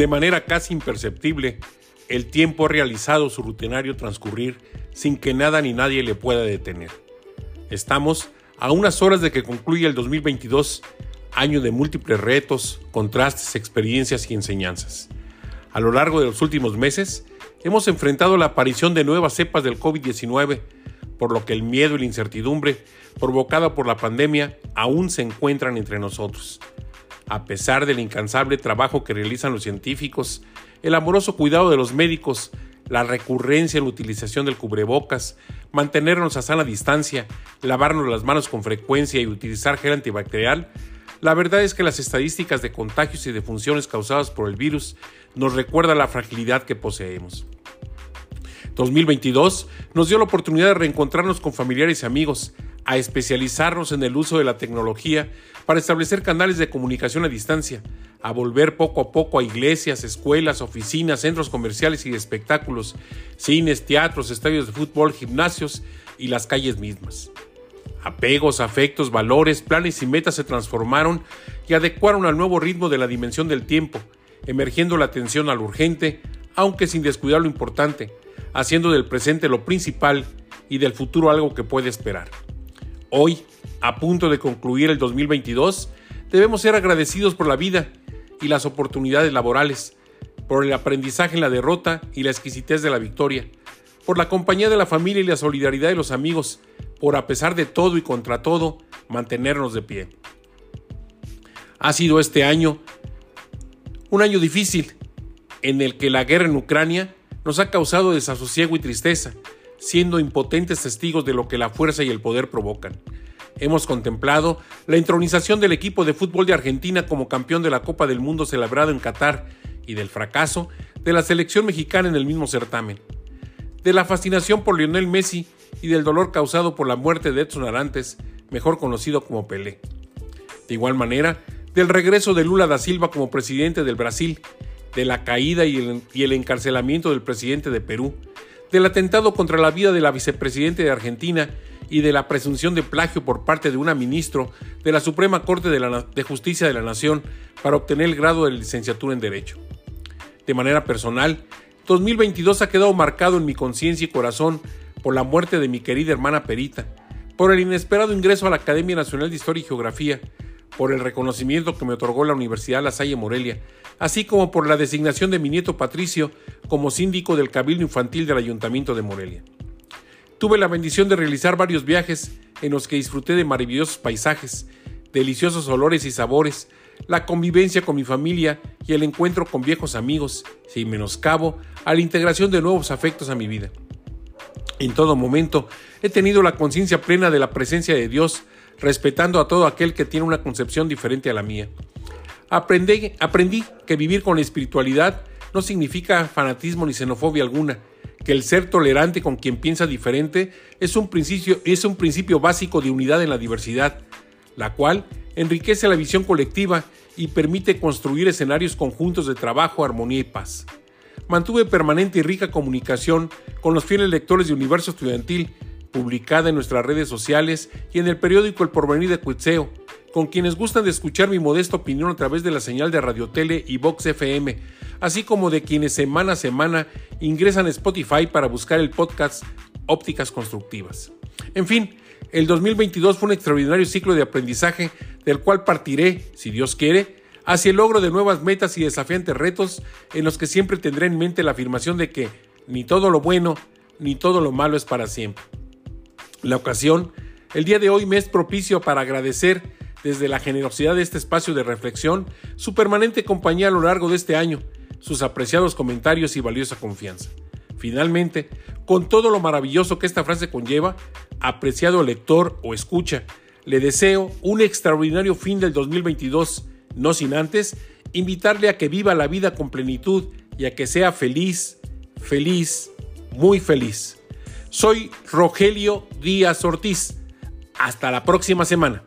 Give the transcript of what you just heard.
De manera casi imperceptible, el tiempo ha realizado su rutinario transcurrir sin que nada ni nadie le pueda detener. Estamos a unas horas de que concluya el 2022, año de múltiples retos, contrastes, experiencias y enseñanzas. A lo largo de los últimos meses, hemos enfrentado la aparición de nuevas cepas del COVID-19, por lo que el miedo y la incertidumbre provocada por la pandemia aún se encuentran entre nosotros. A pesar del incansable trabajo que realizan los científicos, el amoroso cuidado de los médicos, la recurrencia en la utilización del cubrebocas, mantenernos a sana distancia, lavarnos las manos con frecuencia y utilizar gel antibacterial, la verdad es que las estadísticas de contagios y defunciones causadas por el virus nos recuerdan la fragilidad que poseemos. 2022 nos dio la oportunidad de reencontrarnos con familiares y amigos, a especializarnos en el uso de la tecnología para establecer canales de comunicación a distancia, a volver poco a poco a iglesias, escuelas, oficinas, centros comerciales y de espectáculos, cines, teatros, estadios de fútbol, gimnasios y las calles mismas. Apegos, afectos, valores, planes y metas se transformaron y adecuaron al nuevo ritmo de la dimensión del tiempo, emergiendo la atención al urgente, aunque sin descuidar lo importante, haciendo del presente lo principal y del futuro algo que puede esperar. Hoy, a punto de concluir el 2022, debemos ser agradecidos por la vida y las oportunidades laborales, por el aprendizaje en la derrota y la exquisitez de la victoria, por la compañía de la familia y la solidaridad de los amigos, por a pesar de todo y contra todo, mantenernos de pie. Ha sido este año un año difícil, en el que la guerra en Ucrania nos ha causado desasosiego y tristeza, siendo impotentes testigos de lo que la fuerza y el poder provocan. Hemos contemplado la entronización del equipo de fútbol de Argentina como campeón de la Copa del Mundo celebrado en Qatar y del fracaso de la selección mexicana en el mismo certamen. De la fascinación por Lionel Messi y del dolor causado por la muerte de Edson Arantes, mejor conocido como Pelé. De igual manera, del regreso de Lula da Silva como presidente del Brasil de la caída y el, encarcelamiento del presidente de Perú, del atentado contra la vida de la vicepresidenta de Argentina y de la presunción de plagio por parte de una ministro de la Suprema Corte de, de, Justicia de la Nación para obtener el grado de licenciatura en Derecho. De manera personal, 2022 ha quedado marcado en mi conciencia y corazón por la muerte de mi querida hermana Perita, por el inesperado ingreso a la Academia Nacional de Historia y Geografía, por el reconocimiento que me otorgó la Universidad La Salle Morelia, así como por la designación de mi nieto Patricio como síndico del Cabildo Infantil del Ayuntamiento de Morelia. Tuve la bendición de realizar varios viajes en los que disfruté de maravillosos paisajes, deliciosos olores y sabores, la convivencia con mi familia y el encuentro con viejos amigos, sin menoscabo a la integración de nuevos afectos a mi vida. En todo momento he tenido la conciencia plena de la presencia de Dios respetando a todo aquel que tiene una concepción diferente a la mía. Aprendí, aprendí que vivir con la espiritualidad no significa fanatismo ni xenofobia alguna, que el ser tolerante con quien piensa diferente es un principio, es un principio básico de unidad en la diversidad, la cual enriquece la visión colectiva y permite construir escenarios conjuntos de trabajo, armonía y paz. Mantuve permanente y rica comunicación con los fieles lectores de Universo Estudiantil publicada en nuestras redes sociales y en el periódico El Porvenir de Cuitzeo, con quienes gustan de escuchar mi modesta opinión a través de la señal de Radio Tele y Vox FM, así como de quienes semana a semana ingresan a Spotify para buscar el podcast Ópticas Constructivas. En fin, el 2022 fue un extraordinario ciclo de aprendizaje del cual partiré, si Dios quiere, hacia el logro de nuevas metas y desafiantes retos en los que siempre tendré en mente la afirmación de que ni todo lo bueno ni todo lo malo es para siempre. La ocasión, el día de hoy me es propicio para agradecer desde la generosidad de este espacio de reflexión su permanente compañía a lo largo de este año, sus apreciados comentarios y valiosa confianza. Finalmente, con todo lo maravilloso que esta frase conlleva, apreciado lector o escucha, le deseo un extraordinario fin del 2022, no sin antes invitarle a que viva la vida con plenitud y a que sea feliz, feliz, muy feliz. Soy Rogelio Díaz Ortiz. Hasta la próxima semana.